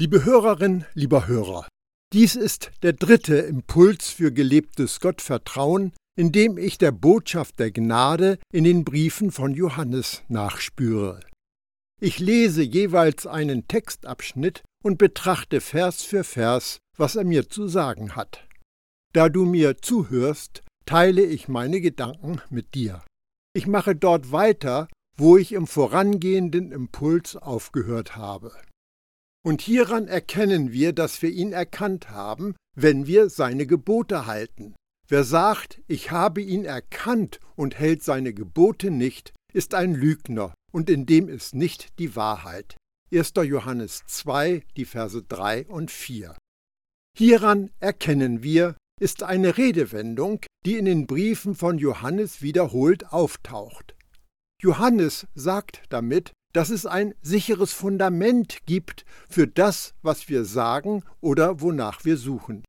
Liebe Hörerin, lieber Hörer, dies ist der dritte Impuls für gelebtes Gottvertrauen, in dem ich der Botschaft der Gnade in den Briefen von Johannes nachspüre. Ich lese jeweils einen Textabschnitt und betrachte Vers für Vers, was er mir zu sagen hat. Da du mir zuhörst, teile ich meine Gedanken mit dir. Ich mache dort weiter, wo ich im vorangehenden Impuls aufgehört habe. Und hieran erkennen wir, dass wir ihn erkannt haben, wenn wir seine Gebote halten. Wer sagt, ich habe ihn erkannt und hält seine Gebote nicht, ist ein Lügner, und in dem ist nicht die Wahrheit. 1. Johannes 2, die Verse 3 und 4. Hieran erkennen wir, ist eine Redewendung, die in den Briefen von Johannes wiederholt auftaucht. Johannes sagt damit, dass es ein sicheres Fundament gibt für das, was wir sagen oder wonach wir suchen.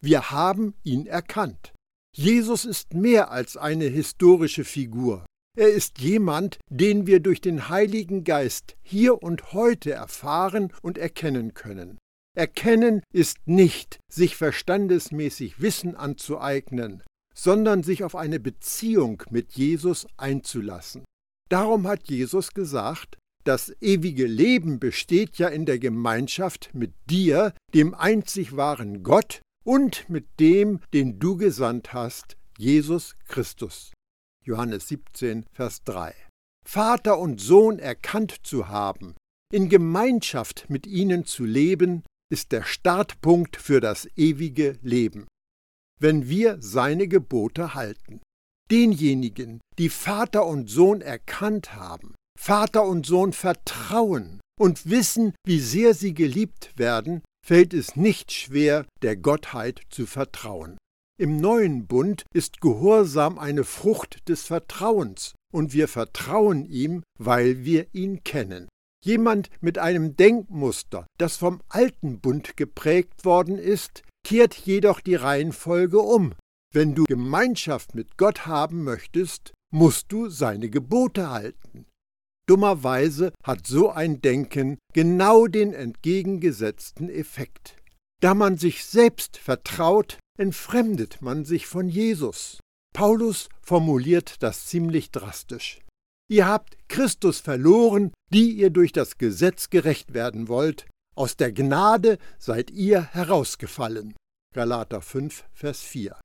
Wir haben ihn erkannt. Jesus ist mehr als eine historische Figur. Er ist jemand, den wir durch den Heiligen Geist hier und heute erfahren und erkennen können. Erkennen ist nicht, sich verstandesmäßig Wissen anzueignen, sondern sich auf eine Beziehung mit Jesus einzulassen. Darum hat Jesus gesagt, das ewige Leben besteht ja in der Gemeinschaft mit dir, dem einzig wahren Gott, und mit dem, den du gesandt hast, Jesus Christus. Johannes 17, Vers 3. Vater und Sohn erkannt zu haben, in Gemeinschaft mit ihnen zu leben, ist der Startpunkt für das ewige Leben, wenn wir seine Gebote halten denjenigen, die Vater und Sohn erkannt haben, Vater und Sohn vertrauen und wissen, wie sehr sie geliebt werden, fällt es nicht schwer, der Gottheit zu vertrauen. Im neuen Bund ist Gehorsam eine Frucht des Vertrauens, und wir vertrauen ihm, weil wir ihn kennen. Jemand mit einem Denkmuster, das vom alten Bund geprägt worden ist, kehrt jedoch die Reihenfolge um wenn du Gemeinschaft mit Gott haben möchtest, musst du seine Gebote halten. Dummerweise hat so ein Denken genau den entgegengesetzten Effekt. Da man sich selbst vertraut, entfremdet man sich von Jesus. Paulus formuliert das ziemlich drastisch. Ihr habt Christus verloren, die ihr durch das Gesetz gerecht werden wollt. Aus der Gnade seid ihr herausgefallen. Galater 5, Vers 4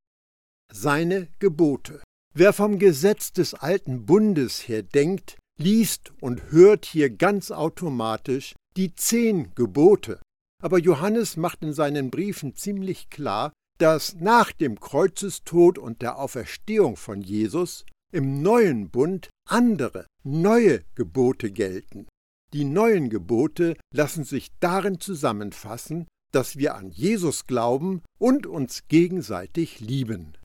seine Gebote. Wer vom Gesetz des alten Bundes her denkt, liest und hört hier ganz automatisch die zehn Gebote. Aber Johannes macht in seinen Briefen ziemlich klar, dass nach dem Kreuzestod und der Auferstehung von Jesus im neuen Bund andere, neue Gebote gelten. Die neuen Gebote lassen sich darin zusammenfassen, dass wir an Jesus glauben und uns gegenseitig lieben.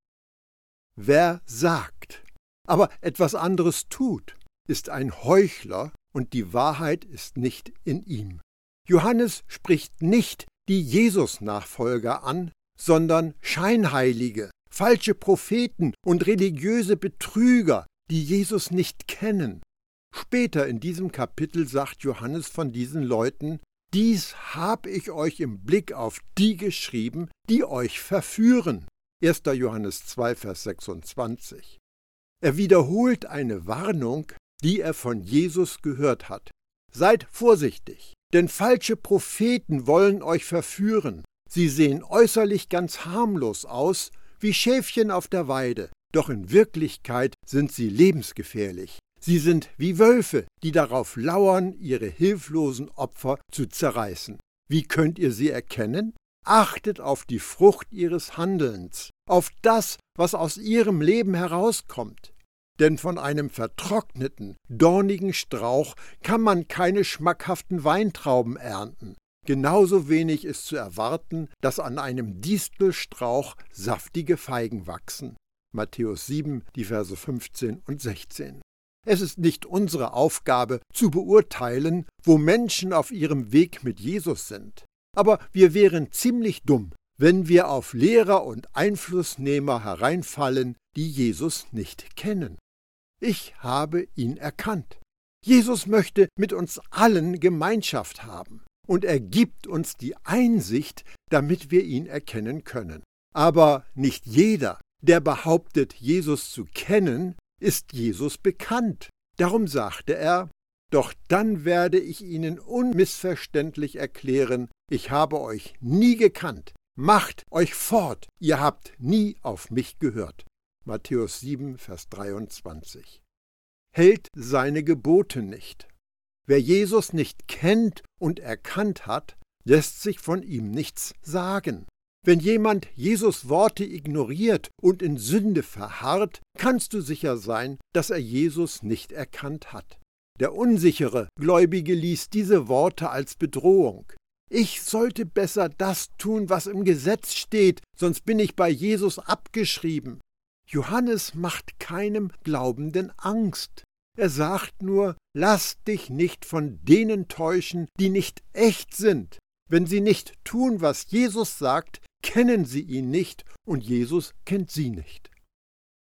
Wer sagt, aber etwas anderes tut, ist ein Heuchler und die Wahrheit ist nicht in ihm. Johannes spricht nicht die Jesus-Nachfolger an, sondern Scheinheilige, falsche Propheten und religiöse Betrüger, die Jesus nicht kennen. Später in diesem Kapitel sagt Johannes von diesen Leuten, dies hab ich euch im Blick auf die geschrieben, die euch verführen. 1. Johannes 2, Vers 26. Er wiederholt eine Warnung, die er von Jesus gehört hat. Seid vorsichtig, denn falsche Propheten wollen euch verführen. Sie sehen äußerlich ganz harmlos aus, wie Schäfchen auf der Weide, doch in Wirklichkeit sind sie lebensgefährlich. Sie sind wie Wölfe, die darauf lauern, ihre hilflosen Opfer zu zerreißen. Wie könnt ihr sie erkennen? Achtet auf die Frucht ihres Handelns, auf das, was aus ihrem Leben herauskommt. Denn von einem vertrockneten, dornigen Strauch kann man keine schmackhaften Weintrauben ernten. Genauso wenig ist zu erwarten, dass an einem Distelstrauch saftige Feigen wachsen. Matthäus 7, die Verse 15 und 16. Es ist nicht unsere Aufgabe zu beurteilen, wo Menschen auf ihrem Weg mit Jesus sind. Aber wir wären ziemlich dumm, wenn wir auf Lehrer und Einflussnehmer hereinfallen, die Jesus nicht kennen. Ich habe ihn erkannt. Jesus möchte mit uns allen Gemeinschaft haben. und er gibt uns die Einsicht, damit wir ihn erkennen können. Aber nicht jeder, der behauptet, Jesus zu kennen, ist Jesus bekannt. Darum sagte er, doch dann werde ich ihnen unmissverständlich erklären, ich habe euch nie gekannt. Macht euch fort, ihr habt nie auf mich gehört. Matthäus 7, Vers 23. Hält seine Gebote nicht. Wer Jesus nicht kennt und erkannt hat, lässt sich von ihm nichts sagen. Wenn jemand Jesus Worte ignoriert und in Sünde verharrt, kannst du sicher sein, dass er Jesus nicht erkannt hat. Der unsichere Gläubige liest diese Worte als Bedrohung. Ich sollte besser das tun, was im Gesetz steht, sonst bin ich bei Jesus abgeschrieben. Johannes macht keinem Glaubenden Angst. Er sagt nur, lass dich nicht von denen täuschen, die nicht echt sind. Wenn sie nicht tun, was Jesus sagt, kennen sie ihn nicht und Jesus kennt sie nicht.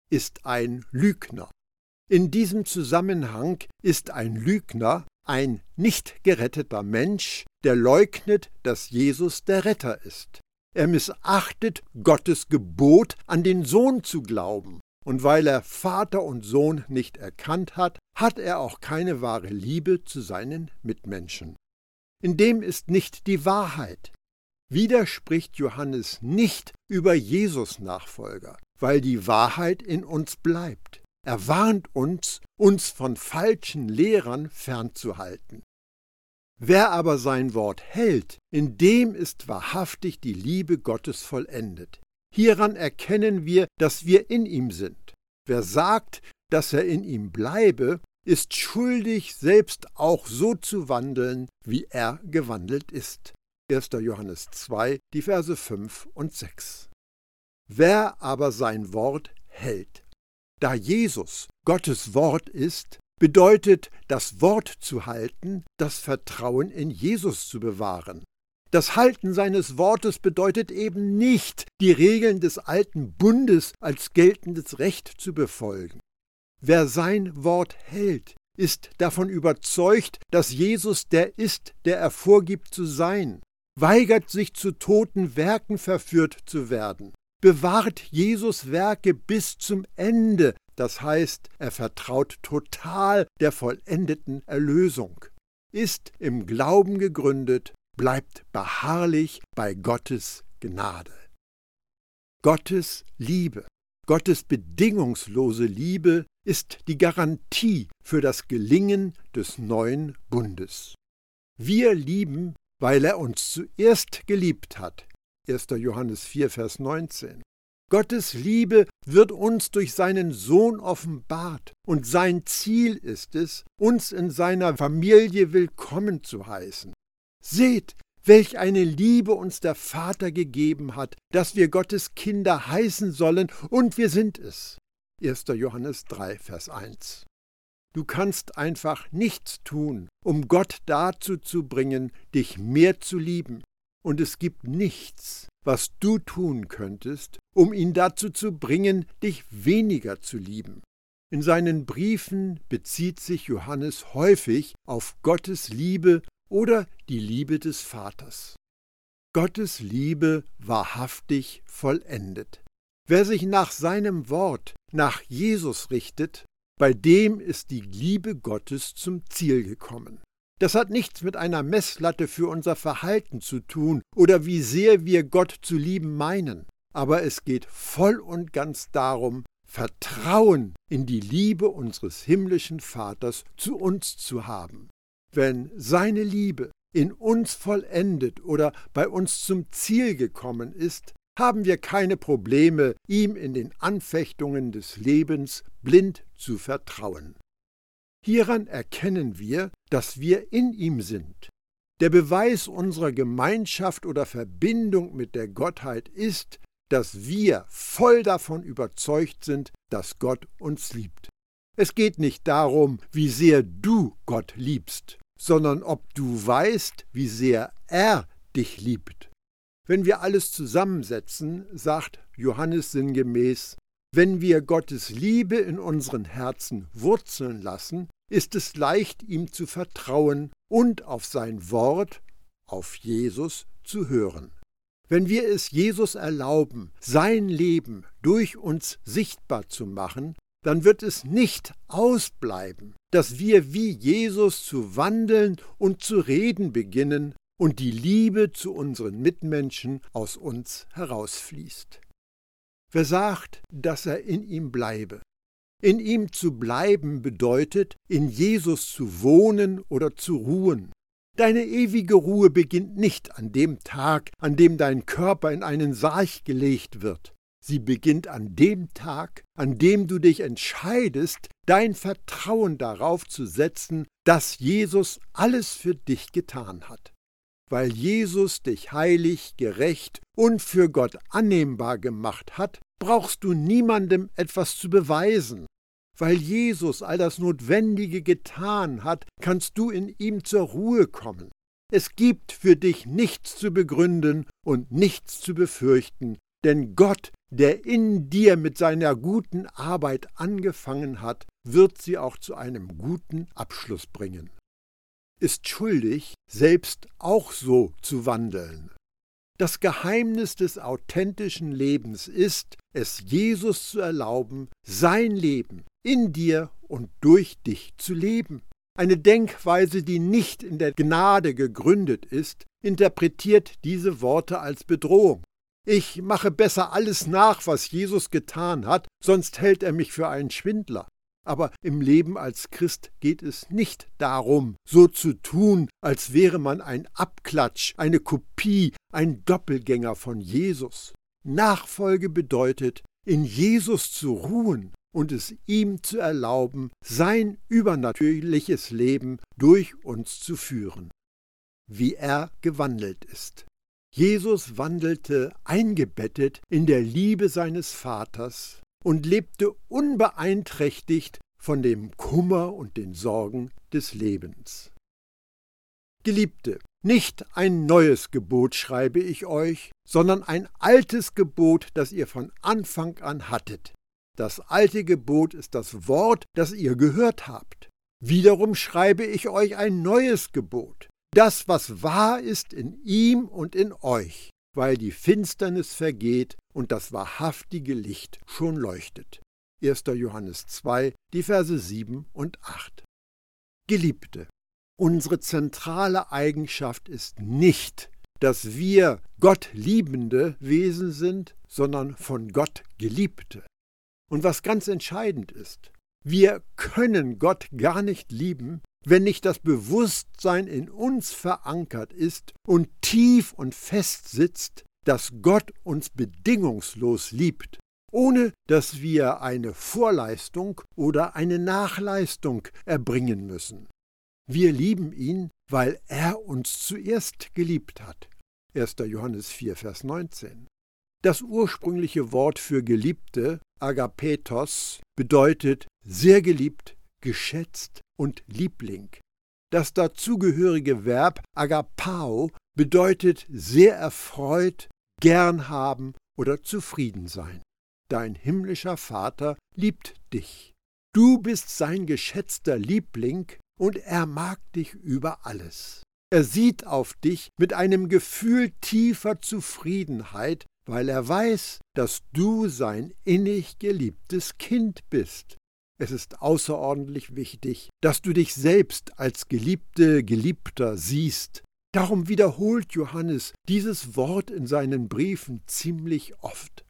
Ist ein Lügner. In diesem Zusammenhang ist ein Lügner ein nicht geretteter Mensch, der leugnet, dass Jesus der Retter ist. Er missachtet Gottes Gebot, an den Sohn zu glauben. Und weil er Vater und Sohn nicht erkannt hat, hat er auch keine wahre Liebe zu seinen Mitmenschen. In dem ist nicht die Wahrheit. Widerspricht Johannes nicht über Jesus Nachfolger, weil die Wahrheit in uns bleibt. Er warnt uns, uns von falschen Lehrern fernzuhalten. Wer aber sein Wort hält, in dem ist wahrhaftig die Liebe Gottes vollendet. Hieran erkennen wir, dass wir in ihm sind. Wer sagt, dass er in ihm bleibe, ist schuldig, selbst auch so zu wandeln, wie er gewandelt ist. 1. Johannes 2, die Verse 5 und 6. Wer aber sein Wort hält, da Jesus Gottes Wort ist, bedeutet das Wort zu halten, das Vertrauen in Jesus zu bewahren. Das Halten seines Wortes bedeutet eben nicht, die Regeln des alten Bundes als geltendes Recht zu befolgen. Wer sein Wort hält, ist davon überzeugt, dass Jesus der ist, der er vorgibt zu sein, weigert sich zu toten Werken verführt zu werden, bewahrt Jesus Werke bis zum Ende, das heißt, er vertraut total der vollendeten Erlösung, ist im Glauben gegründet, bleibt beharrlich bei Gottes Gnade. Gottes Liebe, Gottes bedingungslose Liebe ist die Garantie für das Gelingen des neuen Bundes. Wir lieben, weil er uns zuerst geliebt hat, 1. Johannes 4, Vers 19. Gottes Liebe wird uns durch seinen Sohn offenbart, und sein Ziel ist es, uns in seiner Familie willkommen zu heißen. Seht, welch eine Liebe uns der Vater gegeben hat, dass wir Gottes Kinder heißen sollen, und wir sind es. 1. Johannes 3, Vers 1. Du kannst einfach nichts tun, um Gott dazu zu bringen, dich mehr zu lieben und es gibt nichts, was du tun könntest, um ihn dazu zu bringen, dich weniger zu lieben. In seinen Briefen bezieht sich Johannes häufig auf Gottes Liebe oder die Liebe des Vaters. Gottes Liebe wahrhaftig vollendet. Wer sich nach seinem Wort, nach Jesus richtet, bei dem ist die Liebe Gottes zum Ziel gekommen. Das hat nichts mit einer Messlatte für unser Verhalten zu tun oder wie sehr wir Gott zu lieben meinen, aber es geht voll und ganz darum, Vertrauen in die Liebe unseres himmlischen Vaters zu uns zu haben. Wenn seine Liebe in uns vollendet oder bei uns zum Ziel gekommen ist, haben wir keine Probleme, ihm in den Anfechtungen des Lebens blind zu vertrauen. Hieran erkennen wir, dass wir in ihm sind. Der Beweis unserer Gemeinschaft oder Verbindung mit der Gottheit ist, dass wir voll davon überzeugt sind, dass Gott uns liebt. Es geht nicht darum, wie sehr du Gott liebst, sondern ob du weißt, wie sehr er dich liebt. Wenn wir alles zusammensetzen, sagt Johannes sinngemäß, wenn wir Gottes Liebe in unseren Herzen wurzeln lassen, ist es leicht, ihm zu vertrauen und auf sein Wort, auf Jesus zu hören. Wenn wir es Jesus erlauben, sein Leben durch uns sichtbar zu machen, dann wird es nicht ausbleiben, dass wir wie Jesus zu wandeln und zu reden beginnen und die Liebe zu unseren Mitmenschen aus uns herausfließt. Wer sagt, dass er in ihm bleibe? In ihm zu bleiben bedeutet, in Jesus zu wohnen oder zu ruhen. Deine ewige Ruhe beginnt nicht an dem Tag, an dem dein Körper in einen Sarg gelegt wird. Sie beginnt an dem Tag, an dem du dich entscheidest, dein Vertrauen darauf zu setzen, dass Jesus alles für dich getan hat. Weil Jesus dich heilig, gerecht und für Gott annehmbar gemacht hat, brauchst du niemandem etwas zu beweisen. Weil Jesus all das Notwendige getan hat, kannst du in ihm zur Ruhe kommen. Es gibt für dich nichts zu begründen und nichts zu befürchten, denn Gott, der in dir mit seiner guten Arbeit angefangen hat, wird sie auch zu einem guten Abschluss bringen. Ist schuldig, selbst auch so zu wandeln. Das Geheimnis des authentischen Lebens ist, es Jesus zu erlauben, sein Leben in dir und durch dich zu leben. Eine Denkweise, die nicht in der Gnade gegründet ist, interpretiert diese Worte als Bedrohung. Ich mache besser alles nach, was Jesus getan hat, sonst hält er mich für einen Schwindler. Aber im Leben als Christ geht es nicht darum, so zu tun, als wäre man ein Abklatsch, eine Kopie, ein Doppelgänger von Jesus. Nachfolge bedeutet, in Jesus zu ruhen und es ihm zu erlauben, sein übernatürliches Leben durch uns zu führen, wie er gewandelt ist. Jesus wandelte eingebettet in der Liebe seines Vaters und lebte unbeeinträchtigt von dem Kummer und den Sorgen des Lebens. Geliebte, nicht ein neues Gebot schreibe ich euch, sondern ein altes Gebot, das ihr von Anfang an hattet. Das alte Gebot ist das Wort, das ihr gehört habt. Wiederum schreibe ich euch ein neues Gebot, das, was wahr ist in ihm und in euch, weil die Finsternis vergeht und das wahrhaftige Licht schon leuchtet. 1. Johannes 2, die Verse 7 und 8. Geliebte, unsere zentrale Eigenschaft ist nicht, dass wir Gott liebende Wesen sind, sondern von Gott geliebte. Und was ganz entscheidend ist, wir können Gott gar nicht lieben, wenn nicht das Bewusstsein in uns verankert ist und tief und fest sitzt, dass Gott uns bedingungslos liebt, ohne dass wir eine Vorleistung oder eine Nachleistung erbringen müssen. Wir lieben ihn, weil er uns zuerst geliebt hat. 1. Johannes 4, Vers 19. Das ursprüngliche Wort für Geliebte, Agapetos, bedeutet sehr geliebt, geschätzt und Liebling. Das dazugehörige Verb agapao bedeutet sehr erfreut, gern haben oder zufrieden sein. Dein himmlischer Vater liebt dich. Du bist sein geschätzter Liebling und er mag dich über alles. Er sieht auf dich mit einem Gefühl tiefer Zufriedenheit, weil er weiß, dass du sein innig geliebtes Kind bist. Es ist außerordentlich wichtig, dass du dich selbst als Geliebte, Geliebter siehst. Darum wiederholt Johannes dieses Wort in seinen Briefen ziemlich oft.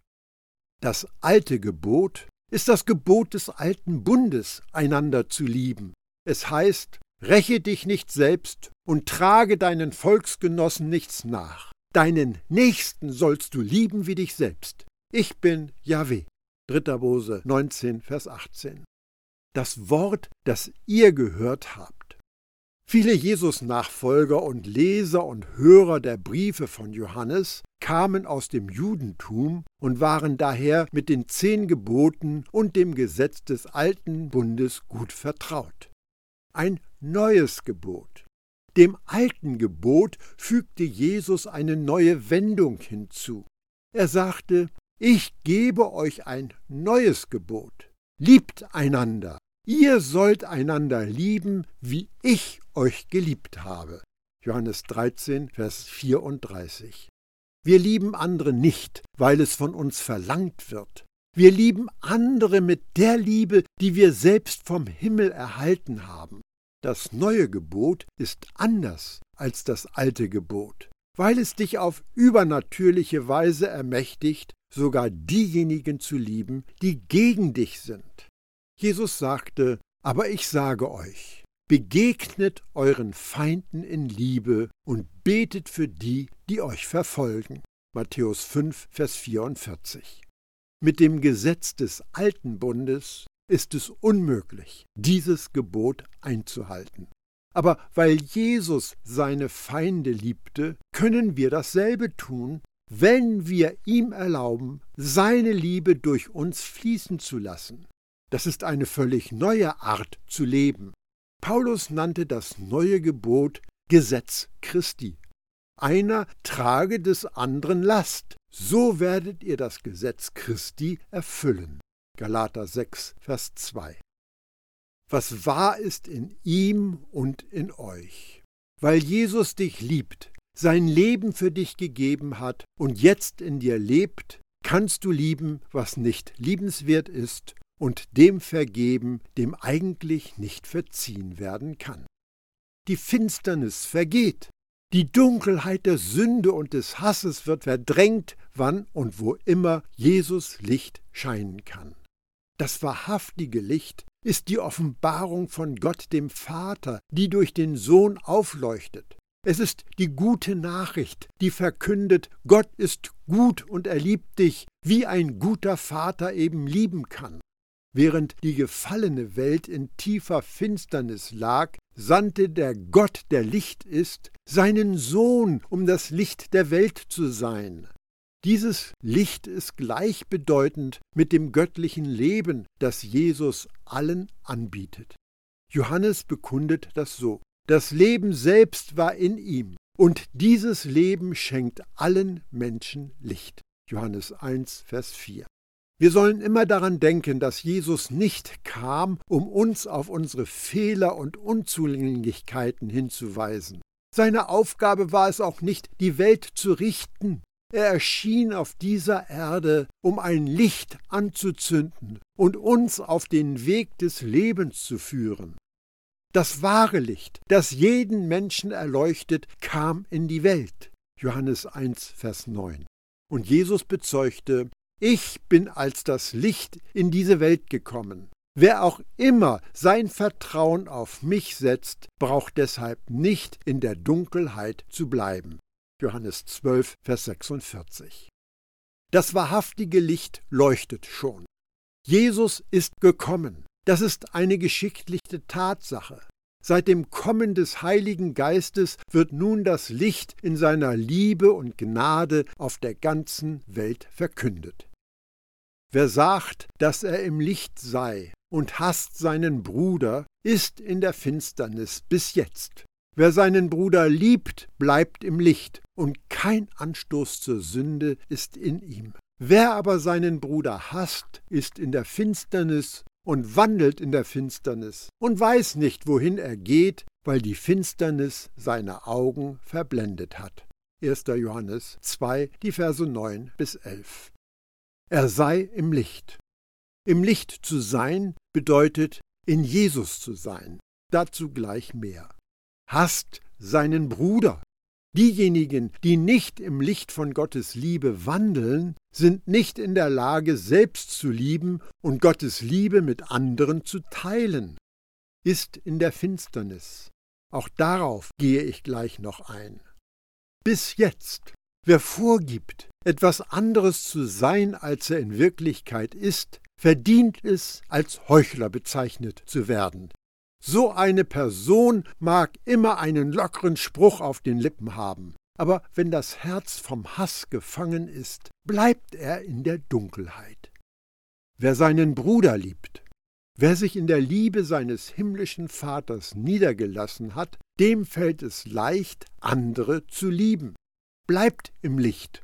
Das alte Gebot ist das Gebot des alten Bundes, einander zu lieben. Es heißt, räche dich nicht selbst und trage deinen Volksgenossen nichts nach. Deinen Nächsten sollst du lieben wie dich selbst. Ich bin Yahweh. 3. Mose 19, Vers 18 das Wort, das ihr gehört habt. Viele Jesus-Nachfolger und Leser und Hörer der Briefe von Johannes kamen aus dem Judentum und waren daher mit den zehn Geboten und dem Gesetz des alten Bundes gut vertraut. Ein neues Gebot. Dem alten Gebot fügte Jesus eine neue Wendung hinzu. Er sagte, ich gebe euch ein neues Gebot. Liebt einander, Ihr sollt einander lieben, wie ich euch geliebt habe. Johannes 13, Vers 34. Wir lieben andere nicht, weil es von uns verlangt wird. Wir lieben andere mit der Liebe, die wir selbst vom Himmel erhalten haben. Das neue Gebot ist anders als das alte Gebot, weil es dich auf übernatürliche Weise ermächtigt, sogar diejenigen zu lieben, die gegen dich sind. Jesus sagte, aber ich sage euch, begegnet euren Feinden in Liebe und betet für die, die euch verfolgen. Matthäus 5, Vers 44. Mit dem Gesetz des alten Bundes ist es unmöglich, dieses Gebot einzuhalten. Aber weil Jesus seine Feinde liebte, können wir dasselbe tun, wenn wir ihm erlauben, seine Liebe durch uns fließen zu lassen. Das ist eine völlig neue Art zu leben. Paulus nannte das neue Gebot Gesetz Christi. Einer trage des anderen Last, so werdet ihr das Gesetz Christi erfüllen. Galater 6, Vers 2. Was wahr ist in ihm und in euch. Weil Jesus dich liebt, sein Leben für dich gegeben hat und jetzt in dir lebt, kannst du lieben, was nicht liebenswert ist und dem vergeben, dem eigentlich nicht verziehen werden kann. Die Finsternis vergeht, die Dunkelheit der Sünde und des Hasses wird verdrängt, wann und wo immer Jesus Licht scheinen kann. Das wahrhaftige Licht ist die Offenbarung von Gott dem Vater, die durch den Sohn aufleuchtet. Es ist die gute Nachricht, die verkündet, Gott ist gut und er liebt dich, wie ein guter Vater eben lieben kann. Während die gefallene Welt in tiefer Finsternis lag, sandte der Gott, der Licht ist, seinen Sohn, um das Licht der Welt zu sein. Dieses Licht ist gleichbedeutend mit dem göttlichen Leben, das Jesus allen anbietet. Johannes bekundet das so. Das Leben selbst war in ihm, und dieses Leben schenkt allen Menschen Licht. Johannes 1, Vers 4. Wir sollen immer daran denken, dass Jesus nicht kam, um uns auf unsere Fehler und Unzulänglichkeiten hinzuweisen. Seine Aufgabe war es auch nicht, die Welt zu richten. Er erschien auf dieser Erde, um ein Licht anzuzünden und uns auf den Weg des Lebens zu führen. Das wahre Licht, das jeden Menschen erleuchtet, kam in die Welt. Johannes 1, Vers 9. Und Jesus bezeugte, ich bin als das Licht in diese Welt gekommen. Wer auch immer sein Vertrauen auf mich setzt, braucht deshalb nicht in der Dunkelheit zu bleiben. Johannes 12, Vers 46. Das wahrhaftige Licht leuchtet schon. Jesus ist gekommen. Das ist eine geschichtliche Tatsache. Seit dem Kommen des Heiligen Geistes wird nun das Licht in seiner Liebe und Gnade auf der ganzen Welt verkündet. Wer sagt, dass er im Licht sei und hasst seinen Bruder, ist in der Finsternis bis jetzt. Wer seinen Bruder liebt, bleibt im Licht, und kein Anstoß zur Sünde ist in ihm. Wer aber seinen Bruder hasst, ist in der Finsternis und wandelt in der Finsternis und weiß nicht, wohin er geht, weil die Finsternis seine Augen verblendet hat. 1. Johannes 2, die Verse 9 bis 11. Er sei im Licht. Im Licht zu sein bedeutet, in Jesus zu sein. Dazu gleich mehr. Hasst seinen Bruder. Diejenigen, die nicht im Licht von Gottes Liebe wandeln, sind nicht in der Lage, selbst zu lieben und Gottes Liebe mit anderen zu teilen. Ist in der Finsternis. Auch darauf gehe ich gleich noch ein. Bis jetzt, wer vorgibt, etwas anderes zu sein, als er in Wirklichkeit ist, verdient es, als Heuchler bezeichnet zu werden. So eine Person mag immer einen lockeren Spruch auf den Lippen haben, aber wenn das Herz vom Hass gefangen ist, bleibt er in der Dunkelheit. Wer seinen Bruder liebt, wer sich in der Liebe seines himmlischen Vaters niedergelassen hat, dem fällt es leicht, andere zu lieben. Bleibt im Licht.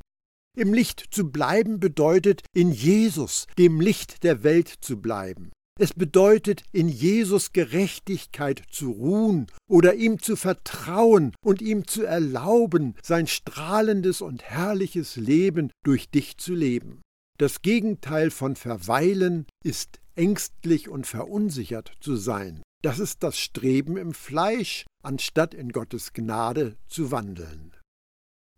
Im Licht zu bleiben bedeutet, in Jesus, dem Licht der Welt zu bleiben. Es bedeutet, in Jesus Gerechtigkeit zu ruhen oder ihm zu vertrauen und ihm zu erlauben, sein strahlendes und herrliches Leben durch dich zu leben. Das Gegenteil von verweilen ist ängstlich und verunsichert zu sein. Das ist das Streben im Fleisch, anstatt in Gottes Gnade zu wandeln.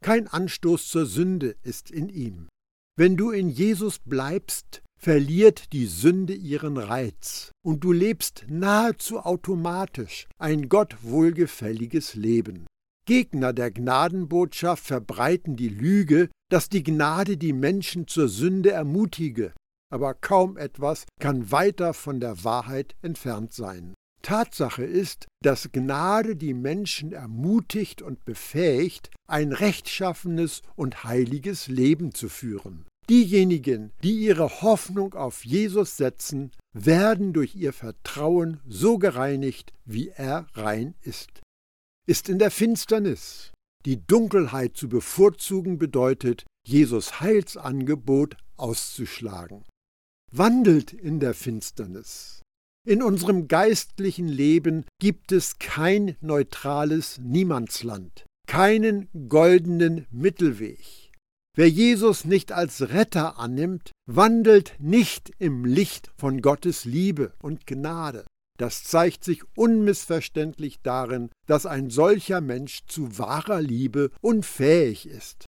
Kein Anstoß zur Sünde ist in ihm. Wenn du in Jesus bleibst, verliert die Sünde ihren Reiz und du lebst nahezu automatisch ein Gott wohlgefälliges Leben. Gegner der Gnadenbotschaft verbreiten die Lüge, dass die Gnade die Menschen zur Sünde ermutige, aber kaum etwas kann weiter von der Wahrheit entfernt sein. Tatsache ist, dass Gnade die Menschen ermutigt und befähigt, ein rechtschaffenes und heiliges Leben zu führen. Diejenigen, die ihre Hoffnung auf Jesus setzen, werden durch ihr Vertrauen so gereinigt, wie er rein ist. Ist in der Finsternis. Die Dunkelheit zu bevorzugen bedeutet, Jesus Heilsangebot auszuschlagen. Wandelt in der Finsternis. In unserem geistlichen Leben gibt es kein neutrales Niemandsland, keinen goldenen Mittelweg. Wer Jesus nicht als Retter annimmt, wandelt nicht im Licht von Gottes Liebe und Gnade. Das zeigt sich unmissverständlich darin, dass ein solcher Mensch zu wahrer Liebe unfähig ist.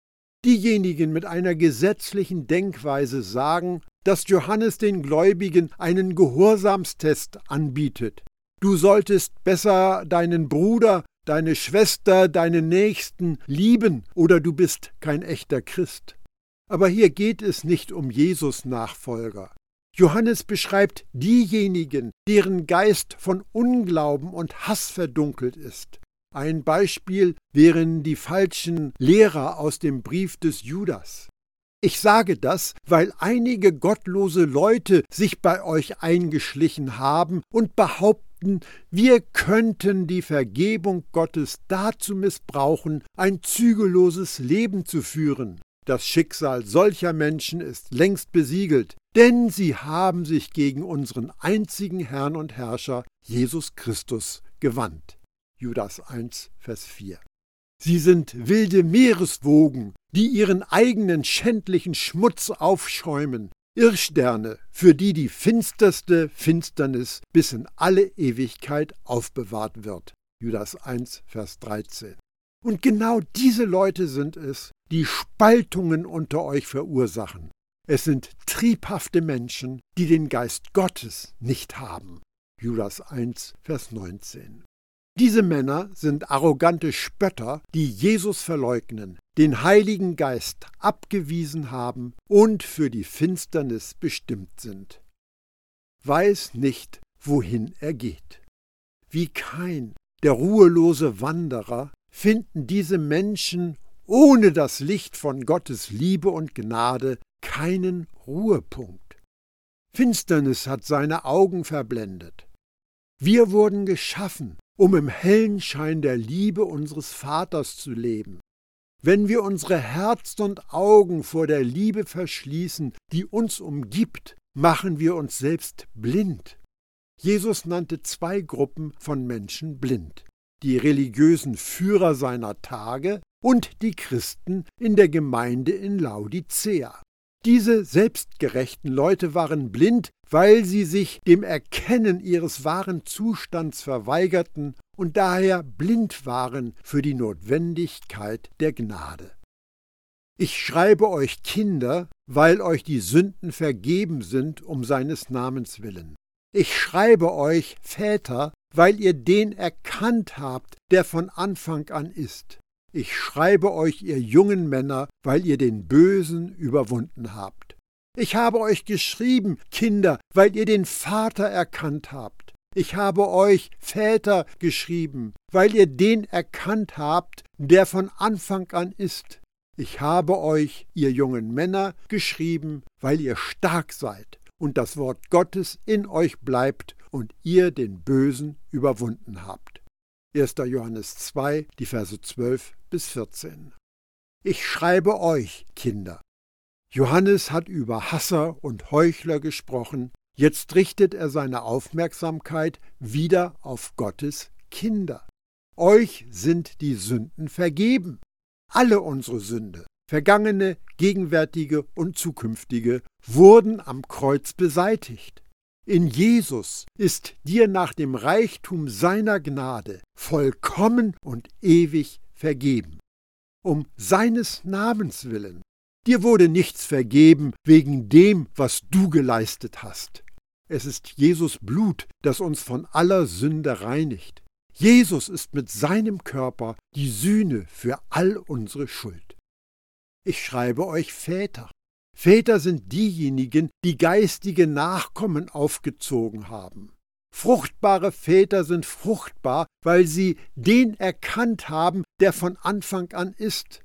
Diejenigen mit einer gesetzlichen Denkweise sagen, dass Johannes den Gläubigen einen Gehorsamstest anbietet. Du solltest besser deinen Bruder deine Schwester, deinen Nächsten lieben oder du bist kein echter Christ. Aber hier geht es nicht um Jesus Nachfolger. Johannes beschreibt diejenigen, deren Geist von Unglauben und Hass verdunkelt ist. Ein Beispiel wären die falschen Lehrer aus dem Brief des Judas. Ich sage das, weil einige gottlose Leute sich bei euch eingeschlichen haben und behaupten, wir könnten die Vergebung Gottes dazu missbrauchen, ein zügelloses Leben zu führen. Das Schicksal solcher Menschen ist längst besiegelt, denn sie haben sich gegen unseren einzigen Herrn und Herrscher Jesus Christus gewandt. Judas 1, Vers 4. Sie sind wilde Meereswogen, die ihren eigenen schändlichen Schmutz aufschäumen, Irrsterne, für die die finsterste Finsternis bis in alle Ewigkeit aufbewahrt wird. Judas 1, Vers 13. Und genau diese Leute sind es, die Spaltungen unter euch verursachen. Es sind triebhafte Menschen, die den Geist Gottes nicht haben. Judas 1, Vers 19. Diese Männer sind arrogante Spötter, die Jesus verleugnen, den Heiligen Geist abgewiesen haben und für die Finsternis bestimmt sind. Weiß nicht, wohin er geht. Wie kein der ruhelose Wanderer finden diese Menschen ohne das Licht von Gottes Liebe und Gnade keinen Ruhepunkt. Finsternis hat seine Augen verblendet. Wir wurden geschaffen, um im hellen Schein der Liebe unseres Vaters zu leben. Wenn wir unsere Herzen und Augen vor der Liebe verschließen, die uns umgibt, machen wir uns selbst blind. Jesus nannte zwei Gruppen von Menschen blind die religiösen Führer seiner Tage und die Christen in der Gemeinde in Laodicea. Diese selbstgerechten Leute waren blind, weil sie sich dem Erkennen ihres wahren Zustands verweigerten und daher blind waren für die Notwendigkeit der Gnade. Ich schreibe euch Kinder, weil euch die Sünden vergeben sind um seines Namens willen. Ich schreibe euch Väter, weil ihr den erkannt habt, der von Anfang an ist. Ich schreibe euch, ihr jungen Männer, weil ihr den Bösen überwunden habt. Ich habe euch geschrieben, Kinder, weil ihr den Vater erkannt habt. Ich habe euch, Väter, geschrieben, weil ihr den erkannt habt, der von Anfang an ist. Ich habe euch, ihr jungen Männer, geschrieben, weil ihr stark seid und das Wort Gottes in euch bleibt und ihr den Bösen überwunden habt. 1. Johannes 2, die Verse 12 bis 14. Ich schreibe euch, Kinder. Johannes hat über Hasser und Heuchler gesprochen, Jetzt richtet er seine Aufmerksamkeit wieder auf Gottes Kinder. Euch sind die Sünden vergeben. Alle unsere Sünde, vergangene, gegenwärtige und zukünftige, wurden am Kreuz beseitigt. In Jesus ist dir nach dem Reichtum seiner Gnade vollkommen und ewig vergeben. Um seines Namens willen. Dir wurde nichts vergeben wegen dem, was du geleistet hast. Es ist Jesus Blut, das uns von aller Sünde reinigt. Jesus ist mit seinem Körper die Sühne für all unsere Schuld. Ich schreibe euch Väter. Väter sind diejenigen, die geistige Nachkommen aufgezogen haben. Fruchtbare Väter sind fruchtbar, weil sie den erkannt haben, der von Anfang an ist.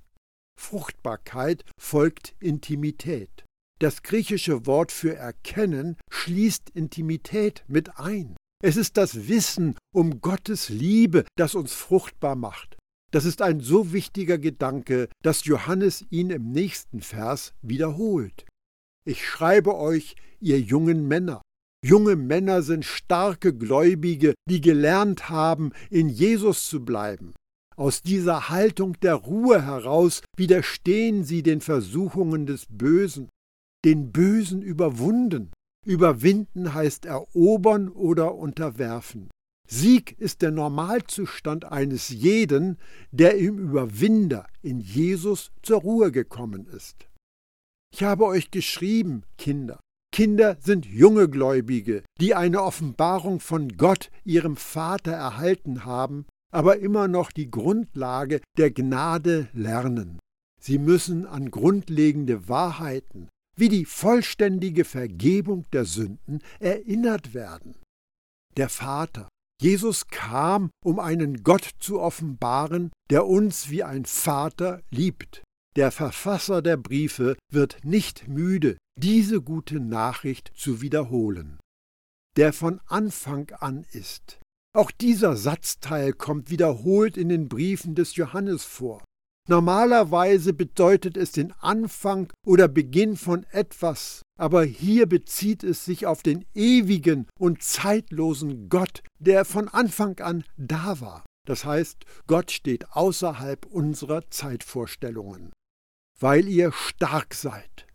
Fruchtbarkeit folgt Intimität. Das griechische Wort für erkennen schließt Intimität mit ein. Es ist das Wissen um Gottes Liebe, das uns fruchtbar macht. Das ist ein so wichtiger Gedanke, dass Johannes ihn im nächsten Vers wiederholt. Ich schreibe euch, ihr jungen Männer. Junge Männer sind starke Gläubige, die gelernt haben, in Jesus zu bleiben. Aus dieser Haltung der Ruhe heraus widerstehen sie den Versuchungen des Bösen den Bösen überwunden. Überwinden heißt erobern oder unterwerfen. Sieg ist der Normalzustand eines jeden, der im Überwinder in Jesus zur Ruhe gekommen ist. Ich habe euch geschrieben, Kinder. Kinder sind junge Gläubige, die eine Offenbarung von Gott, ihrem Vater, erhalten haben, aber immer noch die Grundlage der Gnade lernen. Sie müssen an grundlegende Wahrheiten, wie die vollständige Vergebung der Sünden erinnert werden. Der Vater, Jesus kam, um einen Gott zu offenbaren, der uns wie ein Vater liebt. Der Verfasser der Briefe wird nicht müde, diese gute Nachricht zu wiederholen. Der von Anfang an ist. Auch dieser Satzteil kommt wiederholt in den Briefen des Johannes vor. Normalerweise bedeutet es den Anfang oder Beginn von etwas, aber hier bezieht es sich auf den ewigen und zeitlosen Gott, der von Anfang an da war. Das heißt, Gott steht außerhalb unserer Zeitvorstellungen. Weil ihr stark seid.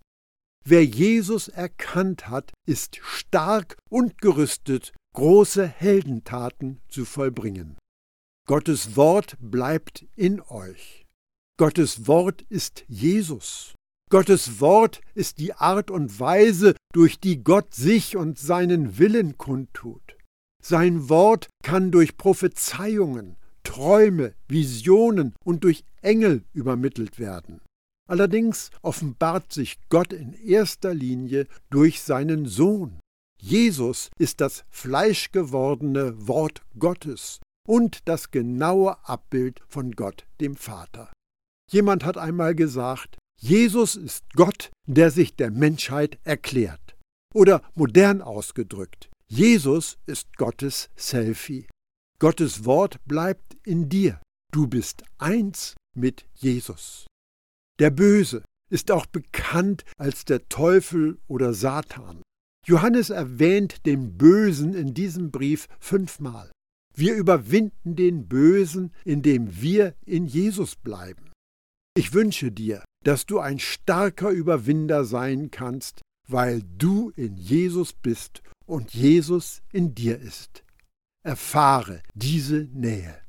Wer Jesus erkannt hat, ist stark und gerüstet, große Heldentaten zu vollbringen. Gottes Wort bleibt in euch. Gottes Wort ist Jesus. Gottes Wort ist die Art und Weise, durch die Gott sich und seinen Willen kundtut. Sein Wort kann durch Prophezeiungen, Träume, Visionen und durch Engel übermittelt werden. Allerdings offenbart sich Gott in erster Linie durch seinen Sohn. Jesus ist das fleischgewordene Wort Gottes und das genaue Abbild von Gott dem Vater. Jemand hat einmal gesagt, Jesus ist Gott, der sich der Menschheit erklärt. Oder modern ausgedrückt, Jesus ist Gottes Selfie. Gottes Wort bleibt in dir. Du bist eins mit Jesus. Der Böse ist auch bekannt als der Teufel oder Satan. Johannes erwähnt den Bösen in diesem Brief fünfmal. Wir überwinden den Bösen, indem wir in Jesus bleiben. Ich wünsche dir, dass du ein starker Überwinder sein kannst, weil du in Jesus bist und Jesus in dir ist. Erfahre diese Nähe.